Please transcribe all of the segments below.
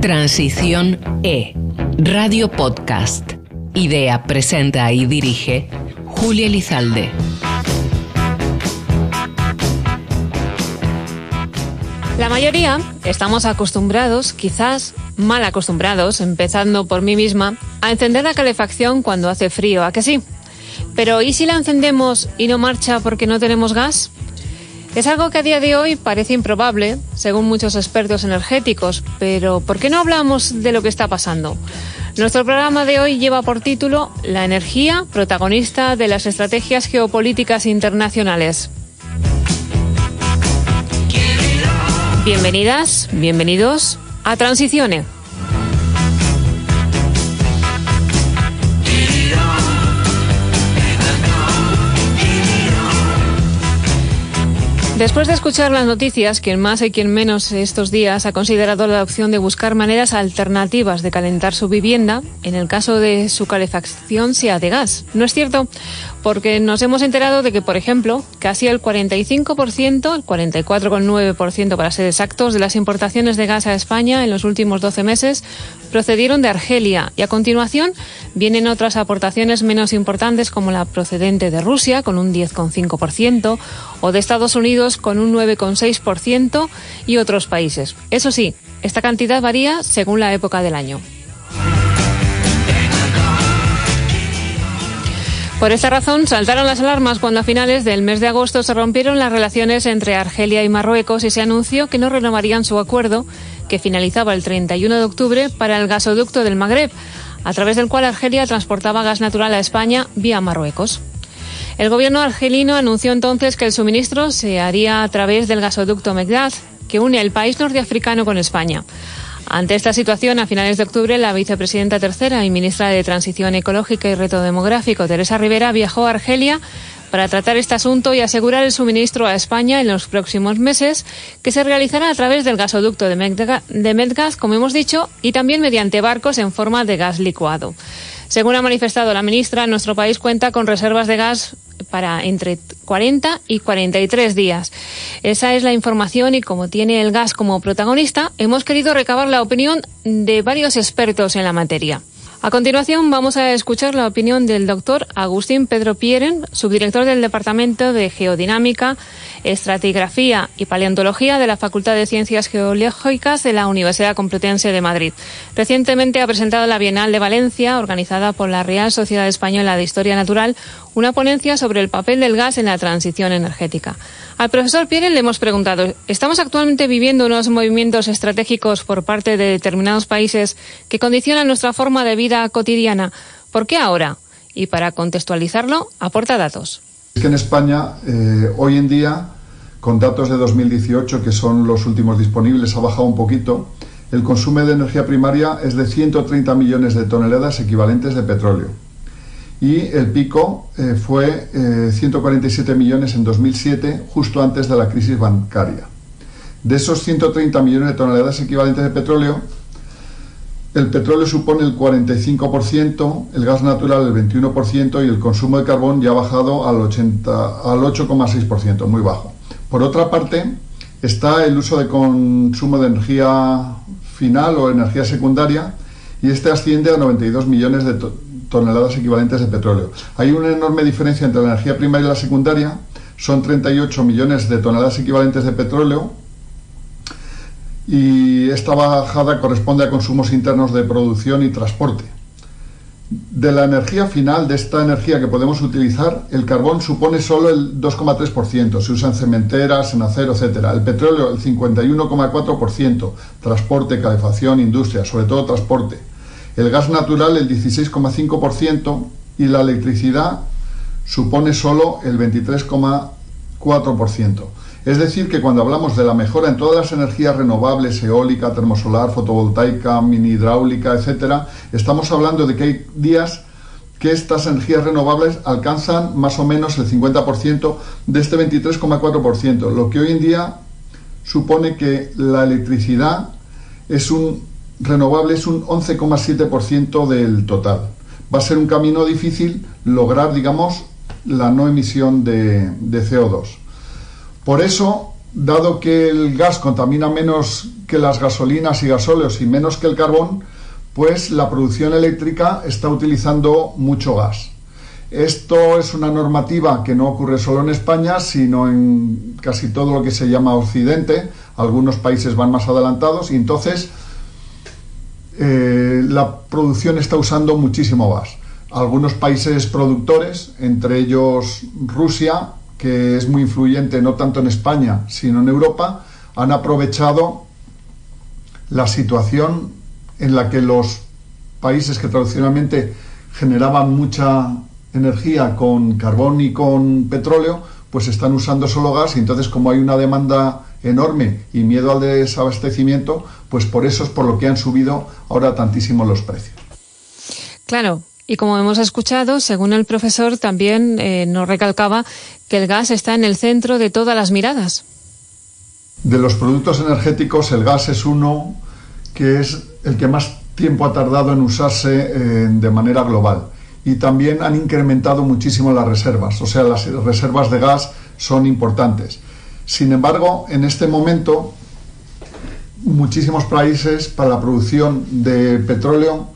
Transición E, Radio Podcast. Idea, presenta y dirige Julia Elizalde. La mayoría estamos acostumbrados, quizás mal acostumbrados, empezando por mí misma, a encender la calefacción cuando hace frío, ¿a que sí? Pero ¿y si la encendemos y no marcha porque no tenemos gas? Es algo que a día de hoy parece improbable, según muchos expertos energéticos, pero ¿por qué no hablamos de lo que está pasando? Nuestro programa de hoy lleva por título La energía, protagonista de las estrategias geopolíticas internacionales. Bienvenidas, bienvenidos a Transiciones. Después de escuchar las noticias, quien más y quien menos estos días ha considerado la opción de buscar maneras alternativas de calentar su vivienda en el caso de su calefacción sea de gas. ¿No es cierto? Porque nos hemos enterado de que, por ejemplo, casi el 45%, el 44,9% para ser exactos, de las importaciones de gas a España en los últimos 12 meses procedieron de Argelia y a continuación vienen otras aportaciones menos importantes como la procedente de Rusia con un 10,5% o de Estados Unidos con un 9,6% y otros países. Eso sí, esta cantidad varía según la época del año. Por esta razón, saltaron las alarmas cuando a finales del mes de agosto se rompieron las relaciones entre Argelia y Marruecos y se anunció que no renovarían su acuerdo, que finalizaba el 31 de octubre, para el gasoducto del Magreb, a través del cual Argelia transportaba gas natural a España vía Marruecos. El gobierno argelino anunció entonces que el suministro se haría a través del gasoducto Megdad, que une el país norteafricano con España. Ante esta situación, a finales de octubre, la vicepresidenta tercera y ministra de Transición Ecológica y Reto Demográfico, Teresa Rivera, viajó a Argelia para tratar este asunto y asegurar el suministro a España en los próximos meses, que se realizará a través del gasoducto de Medgas, como hemos dicho, y también mediante barcos en forma de gas licuado. Según ha manifestado la ministra, nuestro país cuenta con reservas de gas para entre 40 y 43 días. Esa es la información y como tiene el gas como protagonista, hemos querido recabar la opinión de varios expertos en la materia. A continuación vamos a escuchar la opinión del doctor Agustín Pedro Pieren, subdirector del Departamento de Geodinámica, Estratigrafía y Paleontología de la Facultad de Ciencias Geológicas de la Universidad Complutense de Madrid. Recientemente ha presentado la Bienal de Valencia, organizada por la Real Sociedad Española de Historia Natural, una ponencia sobre el papel del gas en la transición energética. Al profesor Pieren le hemos preguntado, ¿estamos actualmente viviendo unos movimientos estratégicos por parte de determinados países que condicionan nuestra forma de vida cotidiana? ¿Por qué ahora? Y para contextualizarlo, aporta datos. Es que en España, eh, hoy en día, con datos de 2018, que son los últimos disponibles, ha bajado un poquito. El consumo de energía primaria es de 130 millones de toneladas equivalentes de petróleo y el pico eh, fue 147 eh, millones en 2007, justo antes de la crisis bancaria. De esos 130 millones de toneladas equivalentes de petróleo, el petróleo supone el 45%, el gas natural el 21% y el consumo de carbón ya ha bajado al, al 8,6%, muy bajo. Por otra parte, está el uso de consumo de energía final o energía secundaria y este asciende a 92 millones de, toneladas equivalentes de petróleo. Hay una enorme diferencia entre la energía primaria y la secundaria, son 38 millones de toneladas equivalentes de petróleo y esta bajada corresponde a consumos internos de producción y transporte. De la energía final, de esta energía que podemos utilizar, el carbón supone solo el 2,3%, se usa en cementeras, en acero, etc. El petróleo el 51,4%, transporte, calefacción, industria, sobre todo transporte el gas natural el 16,5% y la electricidad supone solo el 23,4%. Es decir, que cuando hablamos de la mejora en todas las energías renovables, eólica, termosolar, fotovoltaica, mini hidráulica, etcétera, estamos hablando de que hay días que estas energías renovables alcanzan más o menos el 50% de este 23,4%, lo que hoy en día supone que la electricidad es un renovable es un 11,7% del total. Va a ser un camino difícil lograr, digamos, la no emisión de, CO2. Por eso, dado que el gas contamina menos que las gasolinas y gasóleos y menos que el carbón, pues la producción eléctrica está utilizando mucho gas. Esto es una normativa que no ocurre solo en España, sino en casi todo lo que se llama Occidente. Algunos países van más adelantados y entonces eh, la producción está usando muchísimo gas. Algunos países productores, entre ellos Rusia, que es muy influyente no tanto en España, sino en Europa, han aprovechado la situación en la que los países que tradicionalmente generaban mucha energía con carbón y con petróleo, pues están usando solo gas y entonces como hay una demanda enorme y miedo al desabastecimiento, pues por eso es por lo que han subido ahora tantísimo los precios. Claro, y como hemos escuchado, según el profesor, también eh, nos recalcaba que el gas está en el centro de todas las miradas. De los productos energéticos, el gas es uno que es el que más tiempo ha tardado en usarse eh, de manera global. Y también han incrementado muchísimo las reservas, o sea, las reservas de gas son importantes. Sin embargo, en este momento, muchísimos países para la producción de petróleo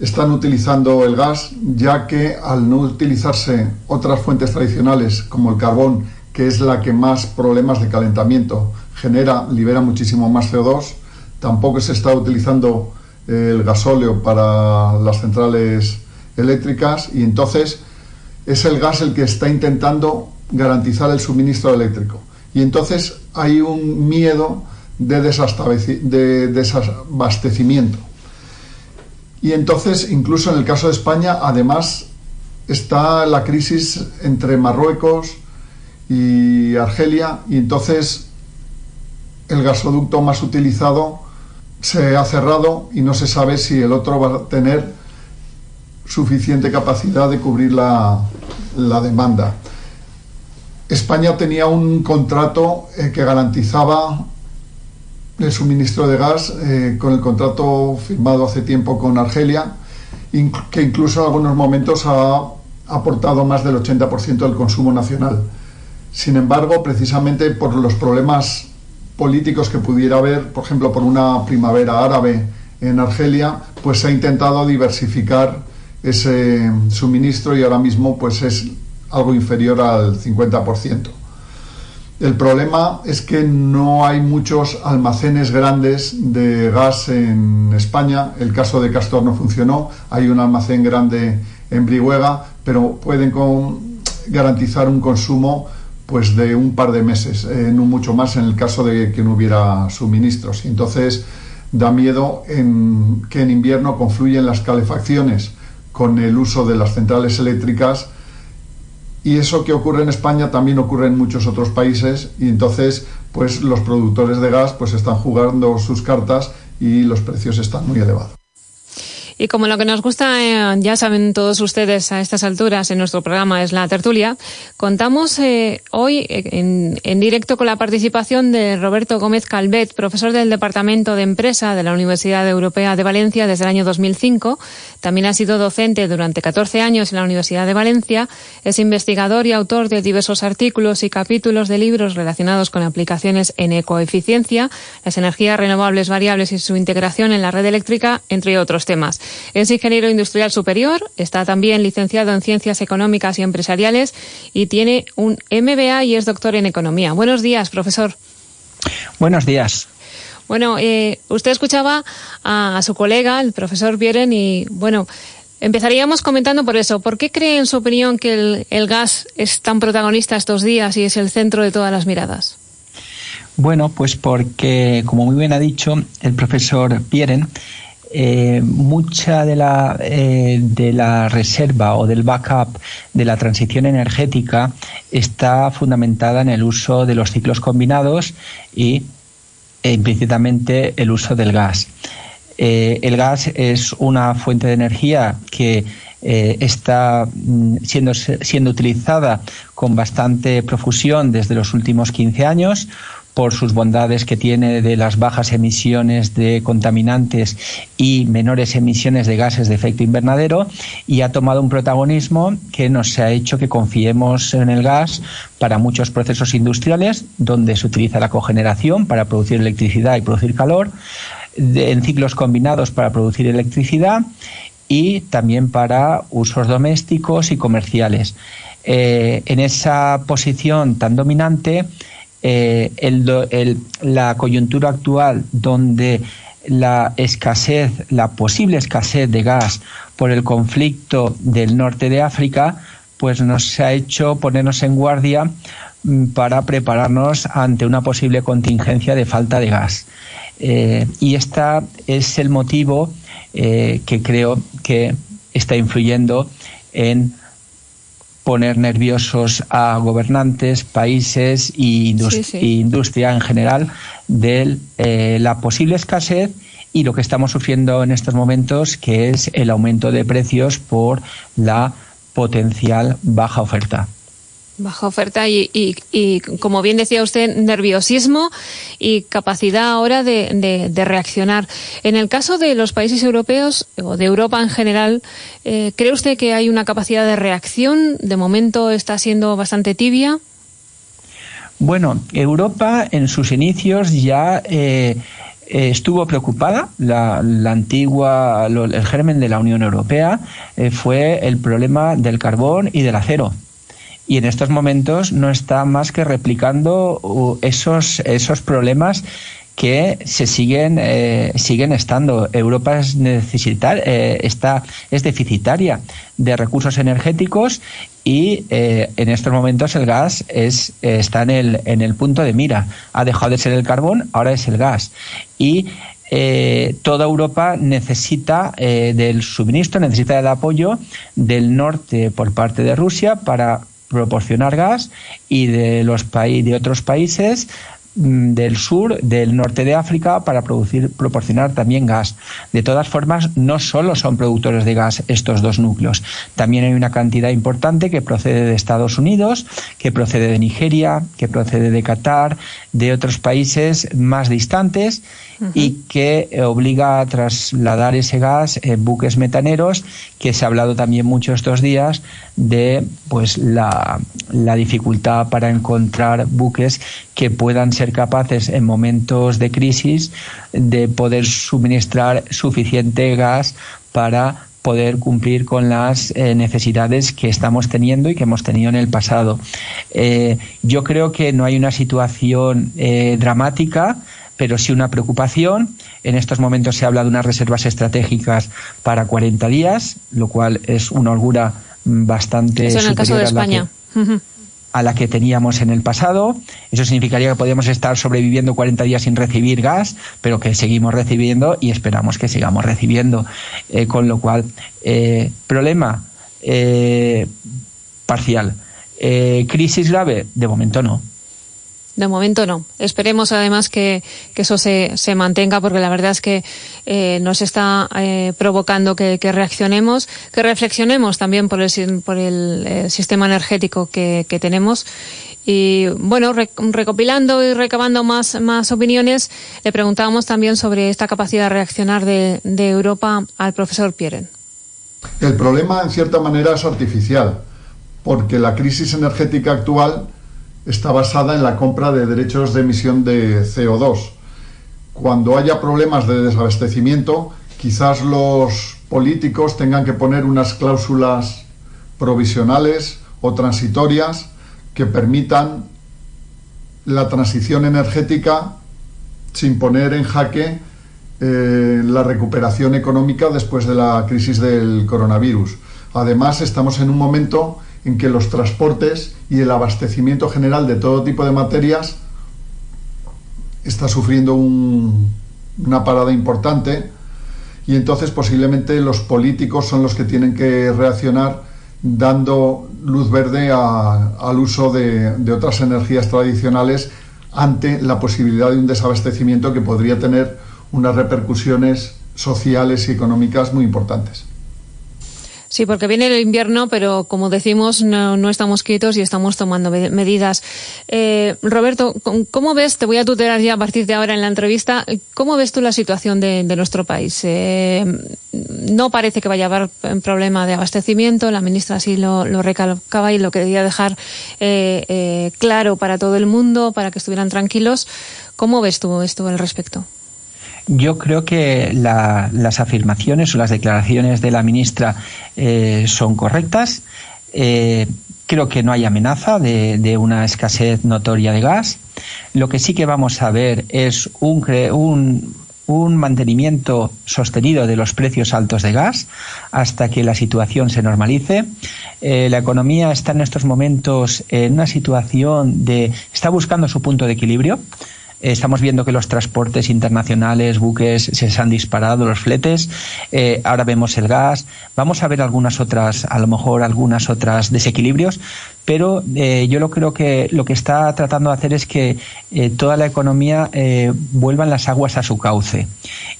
están utilizando el gas, ya que al no utilizarse otras fuentes tradicionales como el carbón, que es la que más problemas de calentamiento genera, libera muchísimo más CO2, tampoco se está utilizando eh, el gasóleo para las centrales eléctricas y entonces es el gas el que está intentando garantizar el suministro eléctrico. Y entonces hay un miedo de, de desabastecimiento. Y entonces, incluso en el caso de España, además está la crisis entre Marruecos y Argelia, y entonces el gasoducto más utilizado se ha cerrado y no se sabe si el otro va a tener suficiente capacidad de cubrir la, demanda. España tenía un contrato eh, que garantizaba el suministro de gas eh, con el contrato firmado hace tiempo con Argelia, que incluso en algunos momentos ha aportado más del 80% del consumo nacional. Sin embargo, precisamente por los problemas políticos que pudiera haber, por ejemplo, por una primavera árabe en Argelia, pues se ha intentado diversificar ese suministro y ahora mismo pues es algo inferior al 50%. El problema es que no hay muchos almacenes grandes de gas en España. El caso de Castor no funcionó. Hay un almacén grande en Brihuega, pero pueden garantizar un consumo pues de un par de meses, eh, no mucho más en el caso de que no hubiera suministros. Entonces da miedo en que en invierno confluyen las calefacciones con el uso de las centrales eléctricas y eso que ocurre en España también ocurre en muchos otros países y entonces pues los productores de gas pues están jugando sus cartas y los precios están muy elevados. Y como lo que nos gusta, eh, ya saben todos ustedes a estas alturas en nuestro programa es la tertulia, contamos eh, hoy eh, en, directo con la participación de Roberto Gómez Calvet, profesor del Departamento de Empresa de la Universidad Europea de Valencia desde el año 2005. También ha sido docente durante 14 años en la Universidad de Valencia. Es investigador y autor de diversos artículos y capítulos de libros relacionados con aplicaciones en ecoeficiencia, las energías renovables variables y su integración en la red eléctrica, entre otros temas. Es ingeniero industrial superior, está también licenciado en Ciencias Económicas y Empresariales y tiene un MBA y es doctor en Economía. Buenos días, profesor. Buenos días. Bueno, eh, usted escuchaba a, su colega, el profesor Vieren, y bueno, empezaríamos comentando por eso. ¿Por qué cree, en su opinión, que el, el gas es tan protagonista estos días y es el centro de todas las miradas? Bueno, pues porque, como muy bien ha dicho el profesor Vieren, eh, mucha de la, eh, de la reserva o del backup de la transición energética está fundamentada en el uso de los ciclos combinados y e implícitamente el uso del gas. El gas es una fuente de energía que está mm, siendo, siendo utilizada con bastante profusión desde los últimos 15 años por sus bondades que tiene de las bajas emisiones de contaminantes y menores emisiones de gases de efecto invernadero y ha tomado un protagonismo que nos ha hecho que confiemos en el gas para muchos procesos industriales donde se utiliza la cogeneración para producir electricidad y producir calor, en ciclos combinados para producir electricidad y también para usos domésticos y comerciales. Eh, en esa posición tan dominante, eh, la coyuntura actual donde la escasez, la posible escasez de gas por el conflicto del norte de África, pues nos ha hecho ponernos en guardia mm, para prepararnos ante una posible contingencia de falta de gas. Eh, y este es el motivo eh, que creo que está influyendo en poner nerviosos a gobernantes, países e industria en general de eh, la posible escasez y lo que estamos sufriendo en estos momentos, que es el aumento de precios por la potencial baja oferta. Baja oferta y, y, como bien decía usted, nerviosismo y capacidad ahora de, de, reaccionar. En el caso de los países europeos o de Europa en general, eh, ¿cree usted que hay una capacidad de reacción? De momento está siendo bastante tibia. Bueno, Europa en sus inicios ya eh, estuvo preocupada. La, la antigua, el germen de la Unión Europea eh, fue el problema del carbón y del acero y en estos momentos no está más que replicando uh, esos, esos problemas que se siguen eh, siguen estando. Europa es necesitar eh, está es deficitaria de recursos energéticos y eh, en estos momentos el gas es está en el en el punto de mira. Ha dejado de ser el carbón, ahora es el gas y toda Europa necesita del suministro, necesita del apoyo del norte por parte de Rusia para proporcionar gas y de los países de otros países mm, del sur, del norte de África para producir, proporcionar también gas. De todas formas, no solo son productores de gas estos dos núcleos, también hay una cantidad importante que procede de Estados Unidos, que procede de Nigeria, que procede de Qatar, de otros países más distantes y que obliga a trasladar ese gas en buques metaneros, que se ha hablado también mucho estos días de pues la, la dificultad para encontrar buques que puedan ser capaces en momentos de crisis de poder suministrar suficiente gas para poder cumplir con las eh, necesidades que estamos teniendo y que hemos tenido en el pasado. Eh, yo creo que no hay una situación dramática pero sí una preocupación. En estos momentos se habla de unas reservas estratégicas para 40 días, lo cual es una holgura bastante Eso en el caso de España. A la, que, teníamos en el pasado. Eso significaría que podríamos estar sobreviviendo 40 días sin recibir gas, pero que seguimos recibiendo y esperamos que sigamos recibiendo. Eh, con lo cual, eh, problema eh, parcial. crisis grave, de momento no. De momento no. Esperemos además que, eso se, mantenga porque la verdad es que eh, nos está eh, provocando que, reaccionemos, que reflexionemos también por el, por el eh, sistema energético que, tenemos. Y bueno, recopilando y recabando más, más opiniones, le preguntábamos también sobre esta capacidad de reaccionar de, de Europa al profesor Pieren. El problema, en cierta manera, es artificial, porque la crisis energética actual está basada en la compra de derechos de emisión de CO2. Cuando haya problemas de desabastecimiento, quizás los políticos tengan que poner unas cláusulas provisionales o transitorias que permitan la transición energética sin poner en jaque eh, la recuperación económica después de la crisis del coronavirus. Además, estamos en un momento en que los transportes y el abastecimiento general de todo tipo de materias está sufriendo una parada importante y entonces posiblemente los políticos son los que tienen que reaccionar dando luz verde al uso de, otras energías tradicionales ante la posibilidad de un desabastecimiento que podría tener unas repercusiones sociales y económicas muy importantes. Sí, porque viene el invierno, pero como decimos, no, estamos quietos y estamos tomando medidas. Eh, Roberto, ¿cómo ves, te voy a tutelar ya a partir de ahora en la entrevista, cómo ves tú la situación de, nuestro país? Eh, no parece que vaya a haber problema de abastecimiento, la ministra sí lo, recalcaba y lo quería dejar eh, claro para todo el mundo, para que estuvieran tranquilos. ¿Cómo ves tú esto al respecto? Yo creo que las afirmaciones o las declaraciones de la ministra eh, son correctas. Eh, creo que no hay amenaza de, una escasez notoria de gas. Lo que sí que vamos a ver es un, mantenimiento sostenido de los precios altos de gas hasta que la situación se normalice. Eh, la economía está en estos momentos en una situación de está buscando su punto de equilibrio. Estamos viendo que los transportes internacionales, buques, se han disparado, los fletes. Eh, ahora vemos el gas. Vamos a ver algunas otras, a lo mejor algunas otras desequilibrios, pero eh, yo lo creo que lo que está tratando de hacer es que eh, toda la economía vuelvan las aguas a su cauce.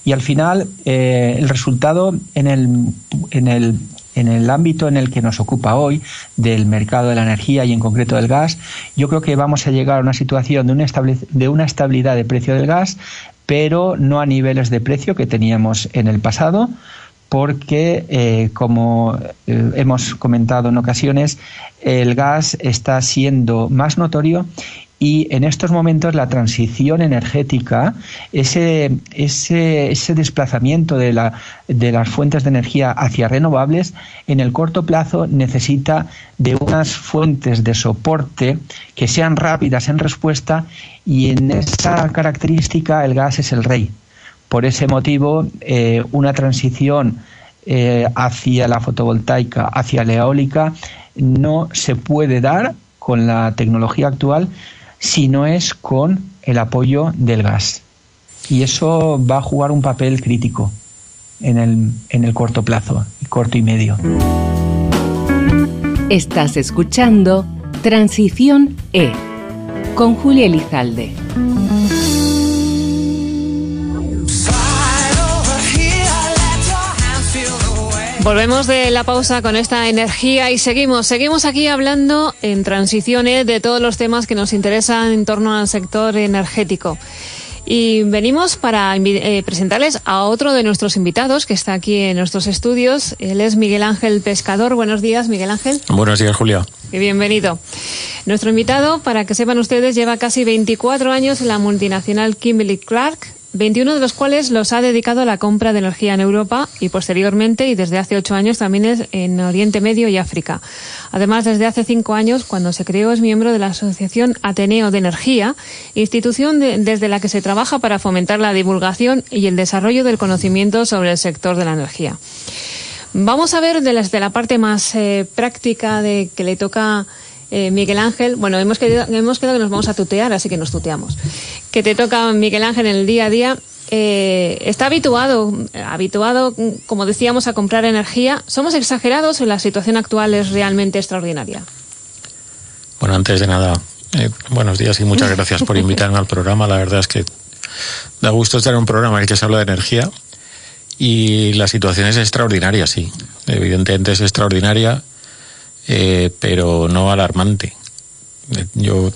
Y al final, el resultado en el, en el en el ámbito en el que nos ocupa hoy, del mercado de la energía y en concreto del gas, yo creo que vamos a llegar a una situación de una, estabilidad de precio del gas, pero no a niveles de precio que teníamos en el pasado, porque, eh, como eh, hemos comentado en ocasiones, el gas está siendo más notorio y en estos momentos la transición energética, ese, ese, ese desplazamiento de, la, de las fuentes de energía hacia renovables, en el corto plazo necesita de unas fuentes de soporte que sean rápidas en respuesta y en esa característica el gas es el rey. Por ese motivo, eh, una transición eh, hacia la fotovoltaica, hacia la eólica, no se puede dar con la tecnología actual si no es con el apoyo del gas. Y eso va a jugar un papel crítico en el, en el corto plazo, corto y medio. Estás escuchando Transición E con Julia Elizalde. Volvemos de la pausa con esta energía y seguimos, seguimos aquí hablando en transiciones de todos los temas que nos interesan en torno al sector energético. Y venimos para eh, presentarles a otro de nuestros invitados que está aquí en nuestros estudios. Él es Miguel Ángel Pescador. Buenos días, Miguel Ángel. Buenos días, Julia. bienvenido. Nuestro invitado, para que sepan ustedes, lleva casi 24 años en la multinacional Kimberly Clark 21 de los cuales los ha dedicado a la compra de energía en Europa y posteriormente y desde hace ocho años también en Oriente Medio y África. Además, desde hace cinco años, cuando se creó, es miembro de la Asociación Ateneo de Energía, institución desde la que se trabaja para fomentar la divulgación y el desarrollo del conocimiento sobre el sector de la energía. Vamos a ver desde la parte más eh, práctica de que le toca eh, Miguel Ángel, bueno, hemos quedado, hemos quedado que nos vamos a tutear, así que nos tuteamos. Que te toca Miguel Ángel en el día a día. Eh, está habituado, habituado, como decíamos, a comprar energía. ¿Somos exagerados o la situación actual es realmente extraordinaria? Bueno, antes de nada, eh, buenos días y muchas gracias por invitarme al programa. La verdad es que da gusto estar en un programa en el que se habla de energía y la situación es extraordinaria, sí. Evidentemente es extraordinaria eh, pero no alarmante. Yo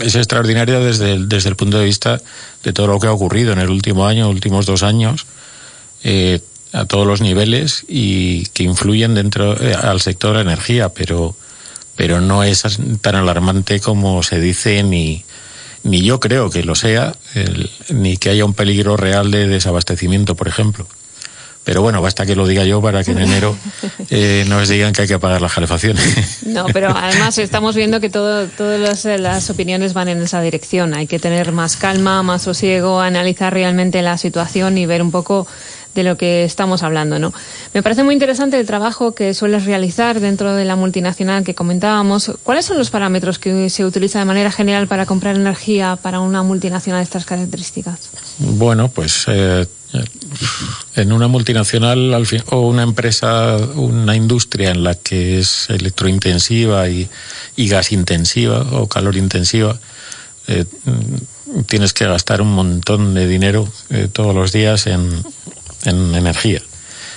es extraordinaria desde el, desde el punto de vista de todo lo que ha ocurrido en el último año, últimos dos años, eh, a todos los niveles y que influyen dentro eh, al sector de la energía, pero pero no es tan alarmante como se dice ni ni yo creo que lo sea, ni que haya un peligro real de desabastecimiento, por ejemplo. Pero bueno, basta que lo diga yo para que en enero eh, nos digan que hay que apagar la calefacción. No, pero además estamos viendo que todo, todas las, opiniones van en esa dirección. Hay que tener más calma, más sosiego, analizar realmente la situación y ver un poco de lo que estamos hablando, ¿no? Me parece muy interesante el trabajo que sueles realizar dentro de la multinacional que comentábamos. ¿Cuáles son los parámetros que se utiliza de manera general para comprar energía para una multinacional de estas características? Bueno, pues eh, en una multinacional o una empresa, una industria en la que es electrointensiva y, y gas intensiva o calor intensiva, eh, tienes que gastar un montón de dinero eh, todos los días en, en energía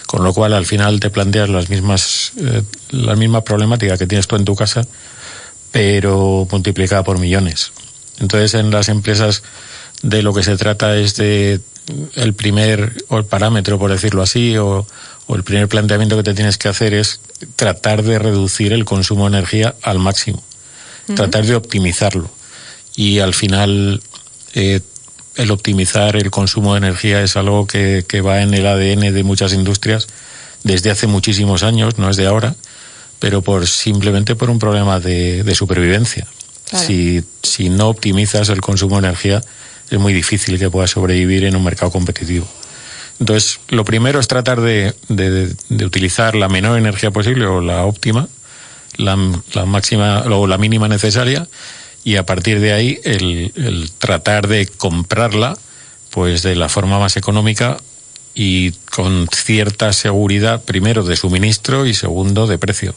con lo cual al final te planteas las mismas, eh, la misma que tienes tú en tu casa, pero multiplicada por millones. Entonces en las empresas de lo que se trata es de el primer o el parámetro, por decirlo así, o, el primer planteamiento que te tienes que hacer es tratar de reducir el consumo de energía al máximo, tratar de optimizarlo. Y al final, eh, el optimizar el consumo de energía es algo que, va en el ADN de muchas industrias desde hace muchísimos años, no es de ahora, pero por simplemente por un problema de, supervivencia. Si, si no optimizas el consumo de energía, es muy difícil que puedas sobrevivir en un mercado competitivo. Entonces, lo primero es tratar de, de, utilizar la menor energía posible o la óptima, la, la, máxima o la mínima necesaria, y a partir de ahí el, el tratar de comprarla pues de la forma más económica y con cierta seguridad, primero de suministro y segundo de precio.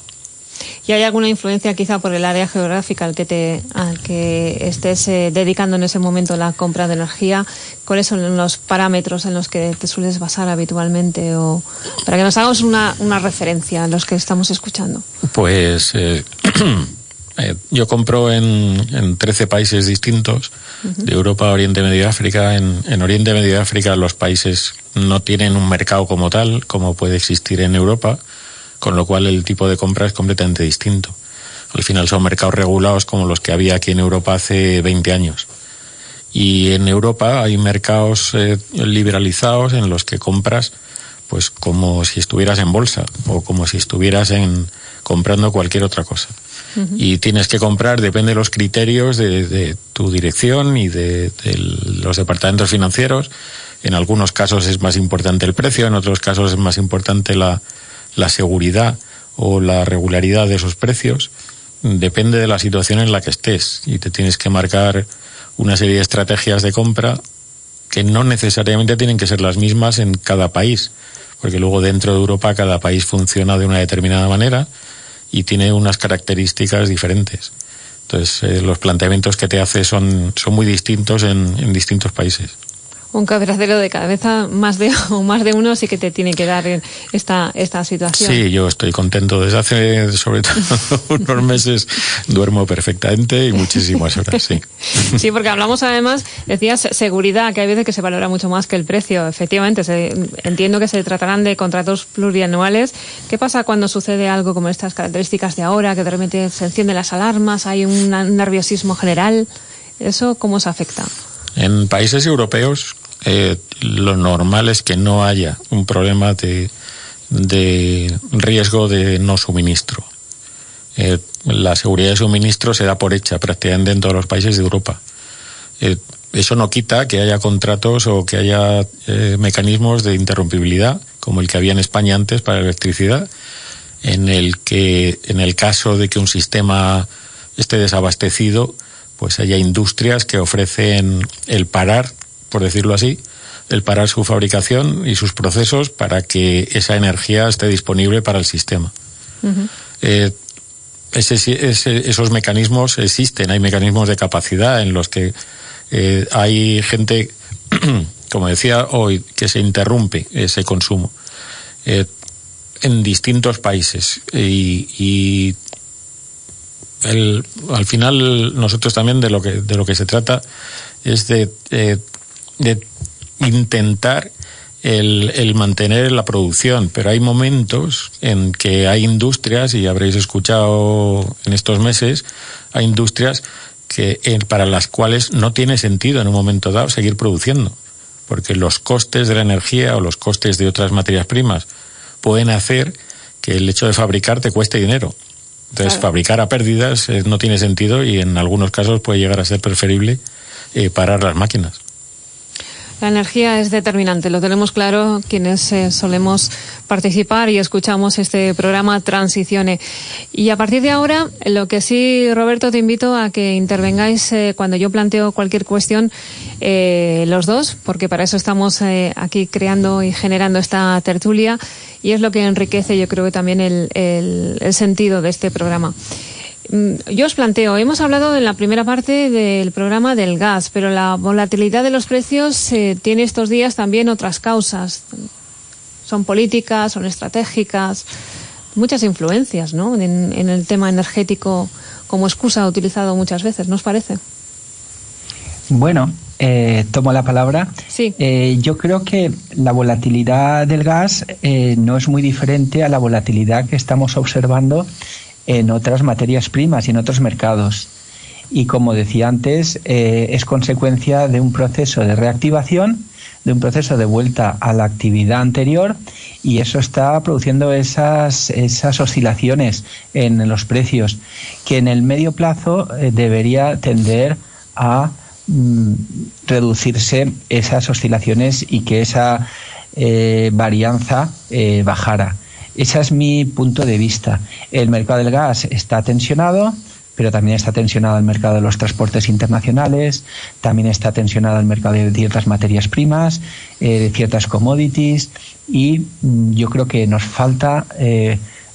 ¿Y hay alguna influencia quizá por el área geográfica al que, te, al que estés eh, dedicando en ese momento la compra de energía? ¿Cuáles son los parámetros en los que te sueles basar habitualmente? O, para que nos hagamos una, una referencia a los que estamos escuchando. Pues eh, eh, yo compro en, en 13 países distintos, de Europa, Oriente Medio y África. En, en Oriente Medio y África los países no tienen un mercado como tal, como puede existir en Europa con lo cual el tipo de compra es completamente distinto. Al final son mercados regulados como los que había aquí en Europa hace 20 años. Y en Europa hay mercados eh, liberalizados en los que compras pues como si estuvieras en bolsa o como si estuvieras en comprando cualquier otra cosa. Y tienes que comprar, depende de los criterios de, tu dirección y de, los departamentos financieros. En algunos casos es más importante el precio, en otros casos es más importante la, la seguridad o la regularidad de esos precios depende de la situación en la que estés y te tienes que marcar una serie de estrategias de compra que no necesariamente tienen que ser las mismas en cada país, porque luego dentro de Europa cada país funciona de una determinada manera y tiene unas características diferentes. Entonces, eh, los planteamientos que te hace son, son muy distintos en distintos países un quebradero de cabeza, más de o más de uno sí que te tiene que dar esta, esta situación. Sí, yo estoy contento. Desde hace, sobre todo, unos meses duermo perfectamente y muchísimas horas, sí. Sí, porque hablamos además, decías, seguridad, que hay veces que se valora mucho más que el precio. Efectivamente, entiendo que se tratarán de contratos plurianuales. ¿Qué pasa cuando sucede algo como estas características de ahora, que de repente se encienden las alarmas, hay un nerviosismo general? ¿Eso cómo se afecta? En países europeos eh, lo normal es que no haya un problema de, riesgo de no suministro. Eh, la seguridad de suministro se da por hecha prácticamente en todos los países de Europa. Eh, eso no quita que haya contratos o que haya mecanismos de interrumpibilidad, como el que había en España antes para electricidad, en el que, en el caso de que un sistema esté desabastecido, pues haya industrias que ofrecen el parar, por decirlo así, el parar su fabricación y sus procesos para que esa energía esté disponible para el sistema. Eh, esos mecanismos existen, hay mecanismos de capacidad en los que eh, hay gente, como decía hoy, que se interrumpe ese consumo eh, en distintos países y al final nosotros también de lo que de lo que se trata es de, eh, de intentar el, el, mantener la producción, pero hay momentos en que hay industrias, y habréis escuchado en estos meses, hay industrias que, para las cuales no tiene sentido en un momento dado seguir produciendo, porque los costes de la energía o los costes de otras materias primas pueden hacer que el hecho de fabricar te cueste dinero. Entonces, fabricar a pérdidas eh, no tiene sentido y en algunos casos puede llegar a ser preferible eh, parar las máquinas. La energía es determinante, lo tenemos claro quienes eh, solemos participar y escuchamos este programa Transicione. Y a partir de ahora, lo que sí, Roberto, te invito a que intervengáis eh, cuando yo planteo cualquier cuestión, eh, los dos, porque para eso estamos aquí creando y generando esta tertulia y es lo que enriquece, yo creo también el, el sentido de este programa. Mm, yo os planteo, hemos hablado en la primera parte del programa del gas, pero la volatilidad de los precios eh, tiene estos días también otras causas. son políticas, son estratégicas, muchas influencias, ¿no? En, en el tema energético como excusa utilizado muchas veces, ¿no os parece? Bueno, eh, tomo la palabra. Sí. Eh, yo creo que la volatilidad del gas eh, no es muy diferente a la volatilidad que estamos observando en otras materias primas y en otros mercados. Y como decía antes, es consecuencia de un proceso de reactivación, de un proceso de vuelta a la actividad anterior y eso está produciendo esas, esas oscilaciones en los precios que en el medio plazo debería tender a Mm, reducirse esas oscilaciones y que esa eh, varianza eh, bajara. Ese es mi punto de vista. El mercado del gas está tensionado, pero también está tensionado el mercado de los transportes internacionales, también está tensionado el mercado de ciertas materias primas, eh, de ciertas commodities, y mm, yo creo que nos falta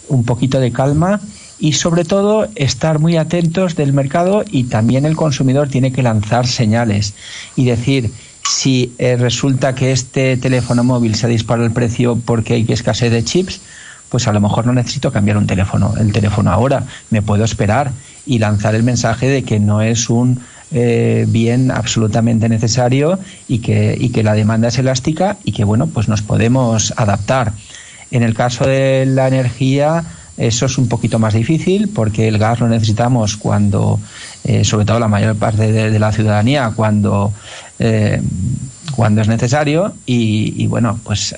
un poquito de calma y sobre todo estar muy atentos del mercado y también el consumidor tiene que lanzar señales y decir si eh, resulta que este teléfono móvil se dispara el precio porque hay escasez de chips, pues a lo mejor no necesito cambiar un teléfono, el teléfono ahora, me puedo esperar y lanzar el mensaje de que no es un eh, bien absolutamente necesario y que, y que la demanda es elástica y que bueno, pues nos podemos adaptar. En el caso de la energía, eso es un poquito más difícil porque el gas lo necesitamos cuando, eh, sobre todo la mayor parte de, la ciudadanía, cuando, eh, cuando es necesario y, bueno, pues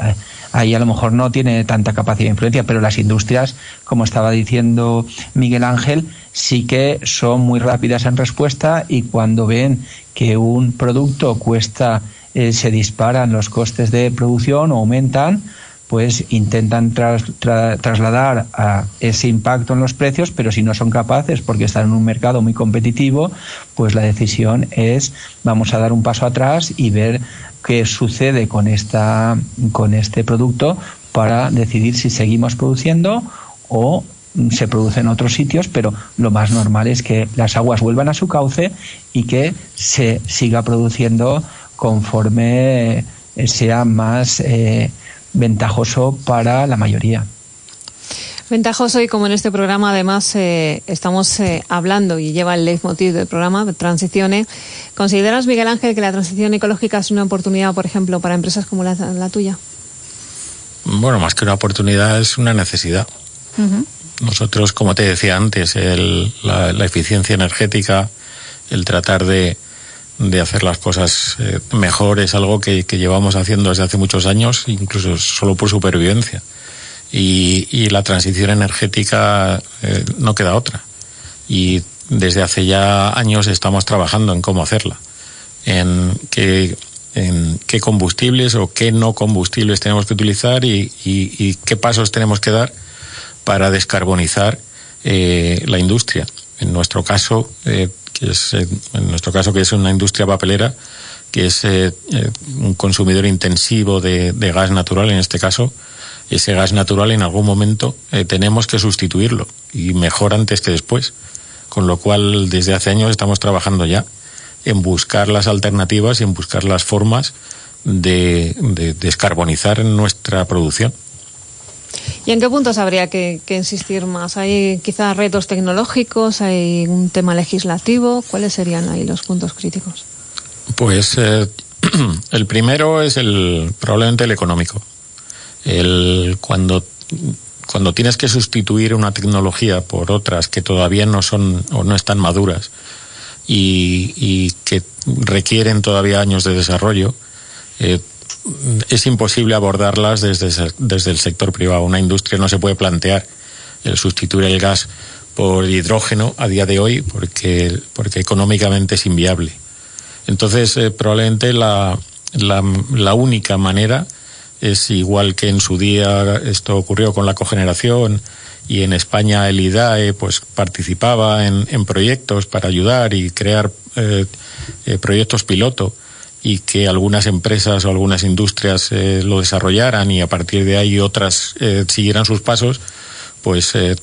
ahí a lo mejor no tiene tanta capacidad de influencia, pero las industrias, como estaba diciendo Miguel Ángel, sí que son muy rápidas en respuesta y cuando ven que un producto cuesta, se disparan los costes de producción o aumentan, pues intentan trasladar a ese impacto en los precios, pero si no son capaces porque están en un mercado muy competitivo, pues la decisión es vamos a dar un paso atrás y ver qué sucede con esta con este producto para decidir si seguimos produciendo o se produce en otros sitios, pero lo más normal es que las aguas vuelvan a su cauce y que se siga produciendo conforme sea más eh, ventajoso para la mayoría. Ventajoso y como en este programa además eh, estamos eh, hablando y lleva el leitmotiv del programa, transiciones, ¿consideras, Miguel Ángel, que la transición ecológica es una oportunidad, por ejemplo, para empresas como la, tuya? Bueno, más que una oportunidad es una necesidad. Nosotros, como te decía antes, la, eficiencia energética, el tratar de, de hacer las cosas eh, mejor es algo que, llevamos haciendo desde hace muchos años, incluso solo por supervivencia. Y, la transición energética eh, no queda otra. Y desde hace ya años estamos trabajando en cómo hacerla, en qué, en qué combustibles o qué no combustibles tenemos que utilizar y, qué pasos tenemos que dar para descarbonizar eh, la industria. En nuestro caso, que es eh, en nuestro caso que es una industria papelera, que es eh, eh, un consumidor intensivo de, gas natural en este caso, ese gas natural en algún momento tenemos que sustituirlo y mejor antes que después. Con lo cual, desde hace años estamos trabajando ya en buscar las alternativas y en buscar las formas de descarbonizar nuestra producción. ¿Y en qué puntos habría que, insistir más? ¿Hay quizás retos tecnológicos? ¿Hay un tema legislativo? ¿Cuáles serían ahí los puntos críticos? Pues eh, el primero es el probablemente el económico. El, cuando, cuando tienes que sustituir una tecnología por otras que todavía no son o no están maduras y, y que requieren todavía años de desarrollo, eh, es imposible abordarlas desde, desde el sector privado. Una industria no se puede plantear el sustituir el gas por hidrógeno a día de hoy porque, porque económicamente es inviable. Entonces, eh, probablemente la, la, única manera es igual que en su día esto ocurrió con la cogeneración y en España el IDAE pues participaba en, en proyectos para ayudar y crear eh, eh, proyectos piloto y que algunas empresas o algunas industrias eh, lo desarrollaran y a partir de ahí otras eh, siguieran sus pasos, pues eh,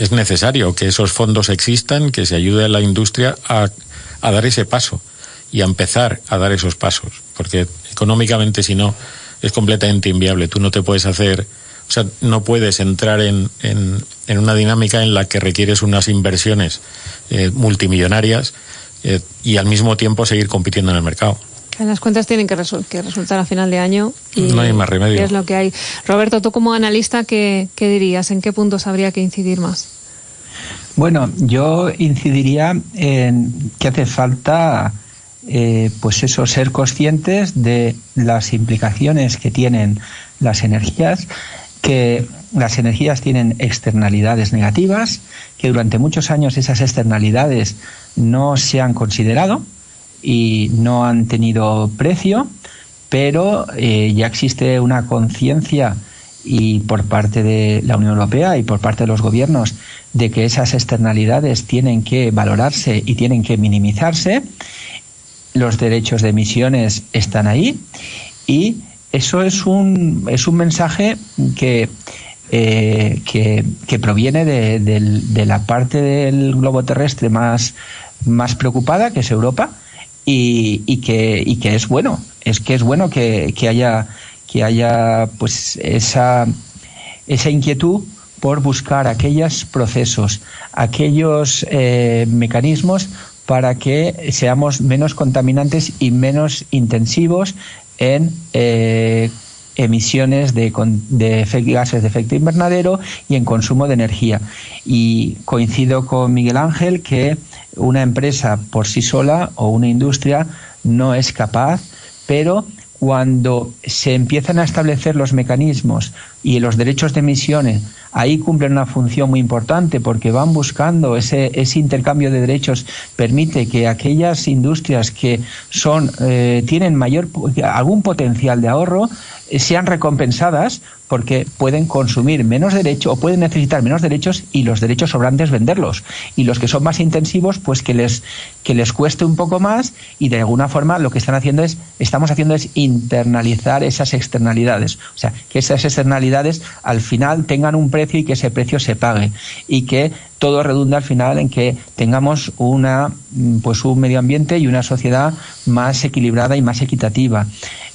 es necesario que esos fondos existan, que se ayude a la industria a, dar ese paso y a empezar a dar esos pasos, porque económicamente si no es completamente inviable. Tú no te puedes hacer, o sea, no puedes entrar en, en, una dinámica en la que requieres unas inversiones eh, multimillonarias y al mismo tiempo seguir compitiendo en el mercado. Las cuentas tienen que, resultar a final de año. Y no hay más remedio. Es lo que hay. Roberto, tú como analista, ¿qué, ¿qué, dirías? ¿En qué puntos habría que incidir más? Bueno, yo incidiría en que hace falta, eh, pues eso, ser conscientes de las implicaciones que tienen las energías, que las energías tienen externalidades negativas, que durante muchos años esas externalidades no se han considerado y no han tenido precio, pero eh, ya existe una conciencia y por parte de la Unión Europea y por parte de los gobiernos de que esas externalidades tienen que valorarse y tienen que minimizarse. Los derechos de emisiones están ahí y eso es un, es un mensaje que, eh, que, proviene de, de, la parte del globo terrestre más, más preocupada, que es Europa, y, y, que, y que es bueno. Es que es bueno que, que haya, que haya pues esa, esa inquietud por buscar aquellos procesos, aquellos eh, mecanismos para que seamos menos contaminantes y menos intensivos en eh, emisiones de, de, gases de efecto invernadero y en consumo de energía. Y coincido con Miguel Ángel que una empresa por sí sola o una industria no es capaz, pero cuando se empiezan a establecer los mecanismos y los derechos de emisiones, ahí cumplen una función muy importante porque van buscando ese, ese intercambio de derechos, permite que aquellas industrias que son, eh, tienen mayor, algún potencial de ahorro, sean recompensadas porque pueden consumir menos derecho o pueden necesitar menos derechos y los derechos sobrantes venderlos. Y los que son más intensivos, pues que les, que les cueste un poco más y de alguna forma lo que están haciendo es, estamos haciendo es internalizar esas externalidades. O sea, que esas externalidades al final tengan un precio y que ese precio se pague. Y que todo redunda al final en que tengamos una, pues un medio ambiente y una sociedad más equilibrada y más equitativa.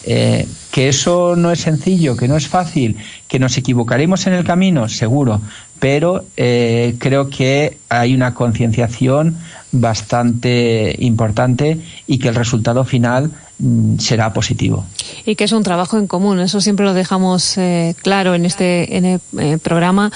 Eh, que eso no es sencillo, que no es fácil, que nos equivocaremos en el camino, seguro, pero eh, creo que hay una concienciación bastante importante y que el resultado final mm, será positivo. Y que es un trabajo en común, eso siempre lo dejamos eh, claro en este en el, programa,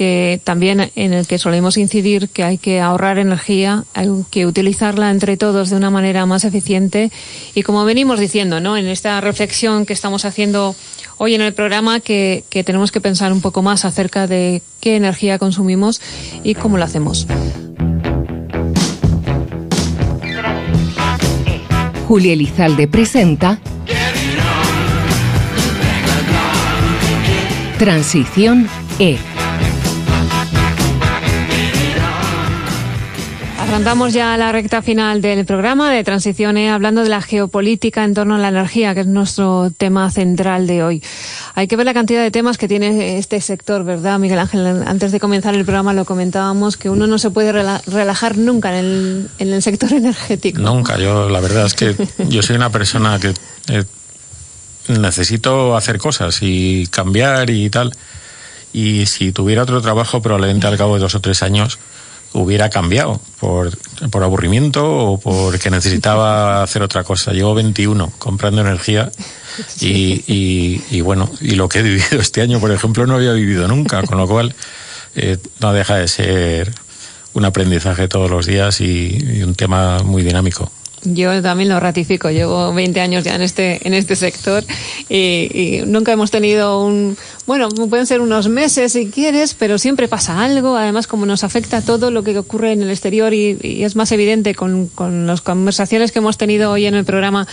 que también en el que solemos incidir que hay que ahorrar energía, hay que utilizarla entre todos de una manera más eficiente y como venimos diciendo, ¿no? En esta reflexión que estamos haciendo hoy en el programa que, que tenemos que pensar un poco más acerca de qué energía consumimos y cómo lo hacemos. Julia Elizalde presenta Transición E Afrontamos ya la recta final del programa de Transiciones hablando de la geopolítica en torno a la energía, que es nuestro tema central de hoy. Hay que ver la cantidad de temas que tiene este sector, ¿verdad, Miguel Ángel? Antes de comenzar el programa lo comentábamos, que uno no se puede relajar nunca en el, en el sector energético. Nunca, yo la verdad es que yo soy una persona que eh, necesito hacer cosas y cambiar y tal. Y si tuviera otro trabajo, probablemente al cabo de dos o tres años hubiera cambiado por, por aburrimiento o porque necesitaba hacer otra cosa. Llevo 21 comprando energía y, y, bueno, y lo que he vivido este año, por ejemplo, no había vivido nunca, con lo cual eh, no deja de ser un aprendizaje todos los días y un tema muy dinámico. Yo también lo ratifico. Llevo 20 años ya en este en este sector y, nunca hemos tenido un bueno pueden ser unos meses si quieres, pero siempre pasa algo. Además, como nos afecta todo lo que ocurre en el exterior y, es más evidente con, con las conversaciones que hemos tenido hoy en el programa,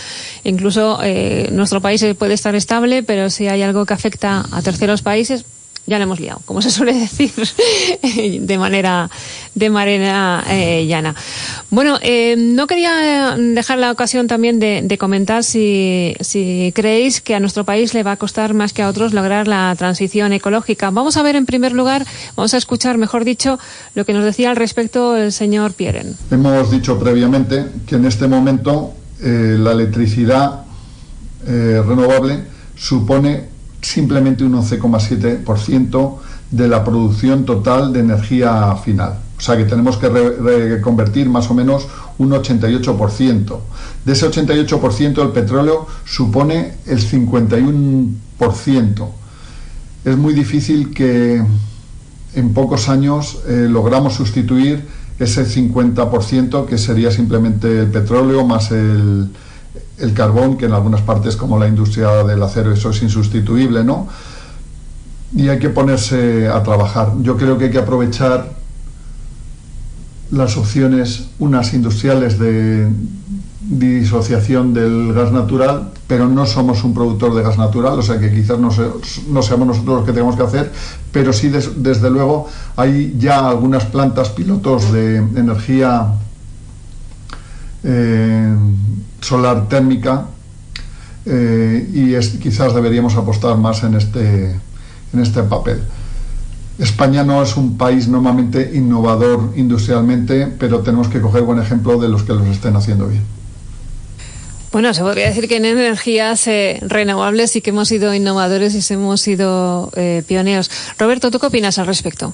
incluso eh, nuestro país puede estar estable, pero si hay algo que afecta a terceros países, ya lo hemos liado, como se suele decir de manera, de manera eh, llana. Bueno, eh, no quería dejar la ocasión también de, comentar si, si, creéis que a nuestro país le va a costar más que a otros lograr la transición ecológica. Vamos a ver en primer lugar, vamos a escuchar, mejor dicho, lo que nos decía al respecto el señor Pieren. Hemos dicho previamente que en este momento eh, la electricidad renovable supone simplemente un 11,7% de la producción total de energía final. O sea que tenemos que reconvertir más o menos un 88%. De ese 88% el petróleo supone el 51%. Es muy difícil que en pocos años eh, logramos sustituir ese 50% que sería simplemente el petróleo más el, el carbón, que en algunas partes como la industria del acero eso es insustituible, ¿no? Y hay que ponerse a trabajar. Yo creo que hay que aprovechar las opciones, unas industriales de disociación del gas natural, pero no somos un productor de gas natural, o sea que quizás no, seamos nosotros los que tenemos que hacer, pero sí desde luego hay ya algunas plantas pilotos de energía eh, solar térmica eh, y quizás deberíamos apostar más en este, en este papel. España no es un país normalmente innovador industrialmente, pero tenemos que coger buen ejemplo de los que los estén haciendo bien. Bueno, se podría decir que en energías eh, renovables sí que hemos sido innovadores y hemos sido eh, pioneros. Roberto, ¿tú qué opinas al respecto?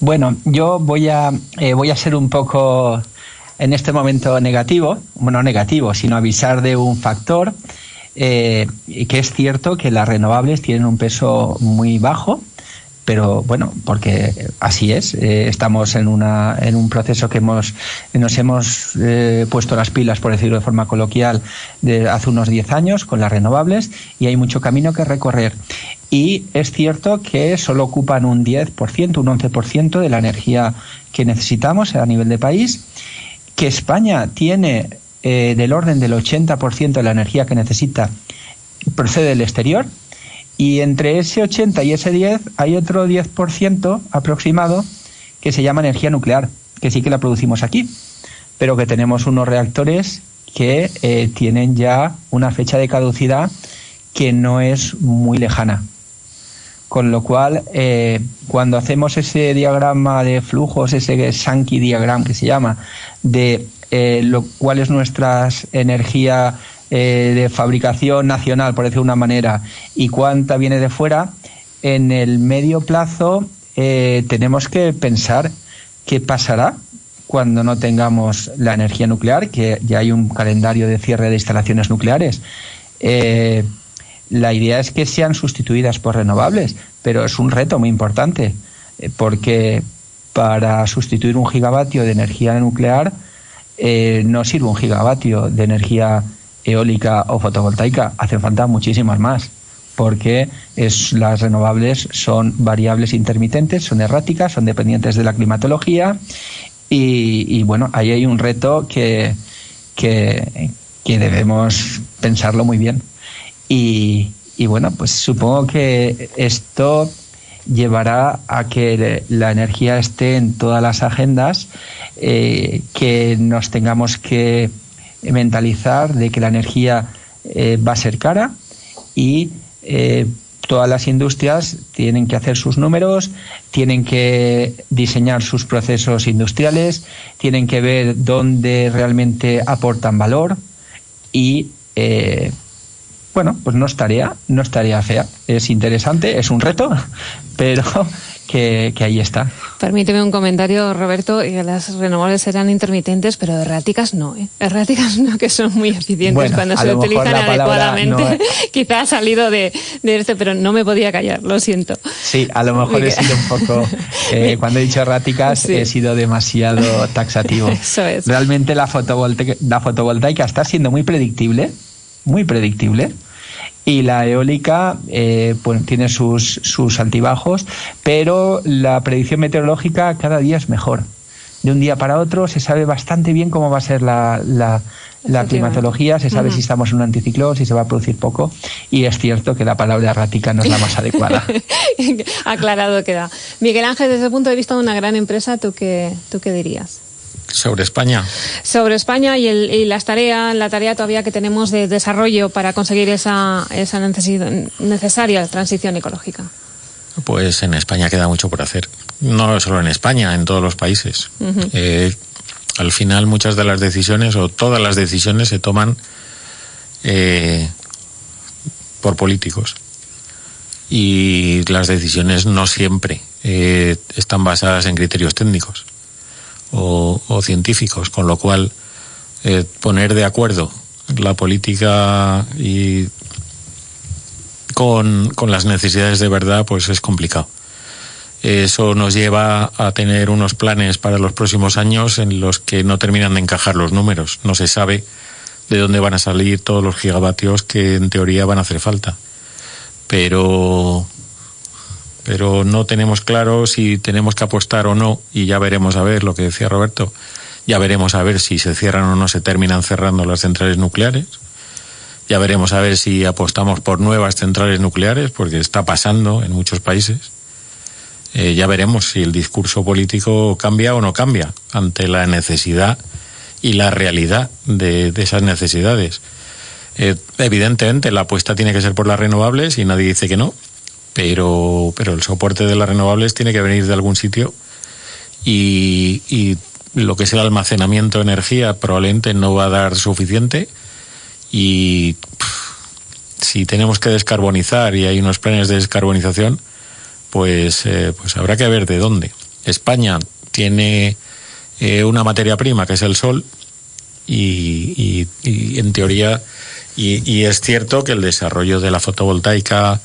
Bueno, yo voy a, voy a ser un poco en este momento negativo, bueno, no negativo, sino avisar de un factor, eh, que es cierto que las renovables tienen un peso muy bajo, pero bueno, porque así es. Eh, estamos en, una, en un proceso que hemos, nos hemos eh, puesto las pilas, por decirlo de forma coloquial, de hace unos 10 años con las renovables y hay mucho camino que recorrer. Y es cierto que solo ocupan un 10%, un 11% de la energía que necesitamos a nivel de país que España tiene eh, del orden del 80% de la energía que necesita procede del exterior y entre ese 80 y ese 10 hay otro 10% aproximado que se llama energía nuclear, que sí que la producimos aquí, pero que tenemos unos reactores que eh, tienen ya una fecha de caducidad que no es muy lejana. Con lo cual, eh, cuando hacemos ese diagrama de flujos, ese Sankey diagram que se llama, de eh, lo, cuál es nuestra energía eh, de fabricación nacional, por decirlo de una manera, y cuánta viene de fuera, en el medio plazo tenemos que pensar qué pasará cuando no tengamos la energía nuclear, que ya hay un calendario de cierre de instalaciones nucleares. La idea es que sean sustituidas por renovables, pero es un reto muy importante, eh, porque para sustituir un gigavatio de energía nuclear eh, no sirve un gigavatio de energía eólica o fotovoltaica, hacen falta muchísimas más, porque las renovables son variables intermitentes, son erráticas, son dependientes de la climatología y, bueno, ahí hay un reto que, que debemos pensarlo muy bien. Y, bueno, pues supongo que esto llevará a que la energía esté en todas las agendas, eh, que nos tengamos que mentalizar de que la energía eh, va a ser cara y eh, todas las industrias tienen que hacer sus números, tienen que diseñar sus procesos industriales, tienen que ver dónde realmente aportan valor y bueno, pues no estaría, no estaría fea. Es interesante, es un reto, pero que, ahí está. Permíteme un comentario, Roberto, y las renovables serán intermitentes, pero erráticas no, ¿eh? Erráticas no, que son muy eficientes cuando se utilizan adecuadamente. Quizá ha salido de, de este, pero no me podía callar, lo siento. Sí, a lo mejor he sido un poco, eh, cuando he dicho erráticas, he sido demasiado taxativo. Eso es. Realmente la la fotovoltaica está siendo muy predictible muy predictible. Y la eólica eh, pues tiene sus, sus altibajos, pero la predicción meteorológica cada día es mejor. De un día para otro se sabe bastante bien cómo va a ser la, la, climatología, se sabe si estamos en un anticiclón, si se va a producir poco, y es cierto que la palabra errática no es la más adecuada. Aclarado queda. Miguel Ángel, desde el punto de vista de una gran empresa, ¿tú qué, tú qué dirías? Sobre España. Sobre España y, el, y las tareas, la tarea todavía que tenemos de desarrollo para conseguir esa, esa necesaria transición ecológica. Pues en España queda mucho por hacer. No solo en España, en todos los países. Eh, al final muchas de las decisiones o todas las decisiones se toman eh, por políticos. Y las decisiones no siempre eh, están basadas en criterios técnicos o, científicos, con lo cual eh, poner de acuerdo la política y con, con las necesidades de verdad, pues es complicado. Eso nos lleva a tener unos planes para los próximos años en los que no terminan de encajar los números. No se sabe de dónde van a salir todos los gigavatios que en teoría van a hacer falta. Pero, pero no tenemos claro si tenemos que apostar o no y ya veremos a ver lo que decía Roberto. Ya veremos a ver si se cierran o no se terminan cerrando las centrales nucleares. Ya veremos a ver si apostamos por nuevas centrales nucleares, porque está pasando en muchos países eh, ya veremos si el discurso político cambia o no cambia ante la necesidad y la realidad de, esas necesidades. Eh, evidentemente, la apuesta tiene que ser por las renovables y nadie dice que no, pero, pero el soporte de las renovables tiene que venir de algún sitio y, y lo que es el almacenamiento de energía probablemente no va a dar suficiente y si tenemos que descarbonizar y hay unos planes de descarbonización, pues, eh, pues habrá que ver de dónde. España tiene eh, una materia prima que es el sol y, en teoría y, es cierto que el desarrollo de la fotovoltaica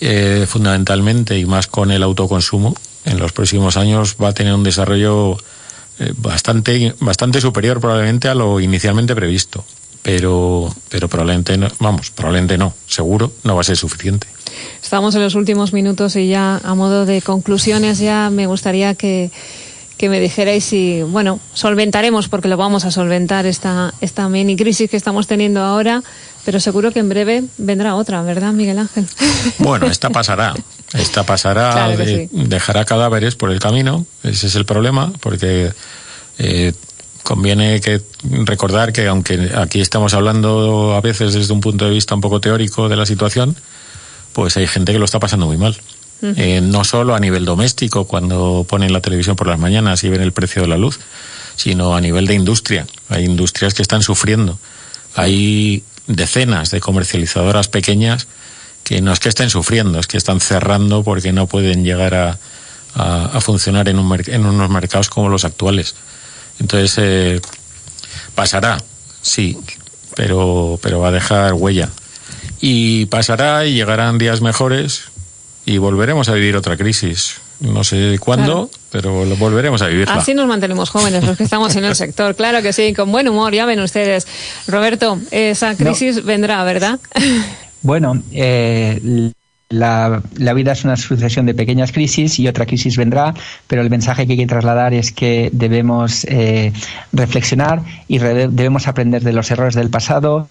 eh, fundamentalmente y más con el autoconsumo en los próximos años va a tener un desarrollo bastante bastante superior probablemente a lo inicialmente previsto. Pero pero probablemente no, vamos probablemente no seguro no va a ser suficiente. Estamos en los últimos minutos y ya a modo de conclusiones ya me gustaría que, me dijerais si, bueno, solventaremos, porque lo vamos a solventar, esta, esta mini crisis que estamos teniendo ahora, pero seguro que en breve vendrá otra, ¿verdad, Miguel Ángel? Bueno, esta pasará. Esta pasará, dejará cadáveres por el camino, ese es el problema, porque eh, conviene que recordar que aunque aquí estamos hablando a veces desde un punto de vista un poco teórico de la situación, pues hay gente que lo está pasando muy mal. Eh, no solo a nivel doméstico, cuando ponen la televisión por las mañanas y ven el precio de la luz, sino a nivel de industria. Hay industrias que están sufriendo. Hay decenas de comercializadoras pequeñas que no es que estén sufriendo, es que están cerrando porque no pueden llegar a, a, funcionar en, un, en, unos mercados como los actuales. Entonces, eh, pasará, sí, pero, pero va a dejar huella y pasará y llegarán días mejores y volveremos a vivir otra crisis. No sé cuándo, pero lo volveremos a vivir. Así nos mantenemos jóvenes los que estamos en el sector. Claro que sí, con buen humor, ya ven ustedes. Roberto, esa crisis vendrá, ¿verdad? Bueno, eh, la, vida es una sucesión de pequeñas crisis y otra crisis vendrá, pero el mensaje que hay que trasladar es que debemos eh, reflexionar y debemos aprender de los errores del pasado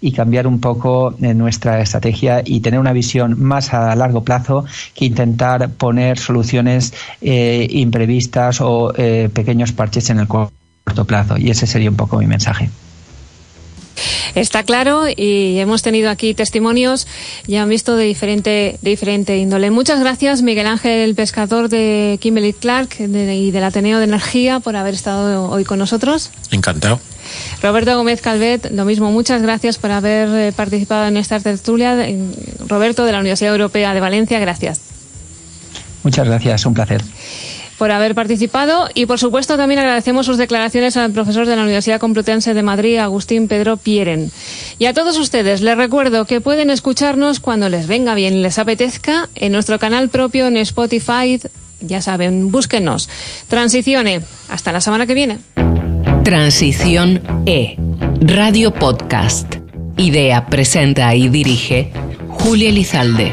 y cambiar un poco eh, nuestra estrategia y tener una visión más a largo plazo que intentar poner soluciones eh, imprevistas o eh, pequeños parches en el corto plazo. Y ese sería un poco mi mensaje. Está claro y hemos tenido aquí testimonios, ya han visto de diferente, de diferente índole. Muchas gracias, Miguel Ángel Pescador de Kimberly Clark y del Ateneo de Energía, por haber estado hoy con nosotros. Encantado. Roberto Gómez Calvet, lo mismo, muchas gracias por haber eh, participado en esta tertulia. Roberto, de la Universidad Europea de Valencia, gracias. Muchas gracias, un placer por haber participado y por supuesto también agradecemos sus declaraciones al profesor de la Universidad Complutense de Madrid, Agustín Pedro Pieren. Y a todos ustedes les recuerdo que pueden escucharnos cuando les venga bien les apetezca en nuestro canal propio en Spotify. Ya saben, búsquenos. Transicione. Hasta la semana que viene. Transición E. Radio Podcast. Idea, presenta y dirige Julia Lizalde.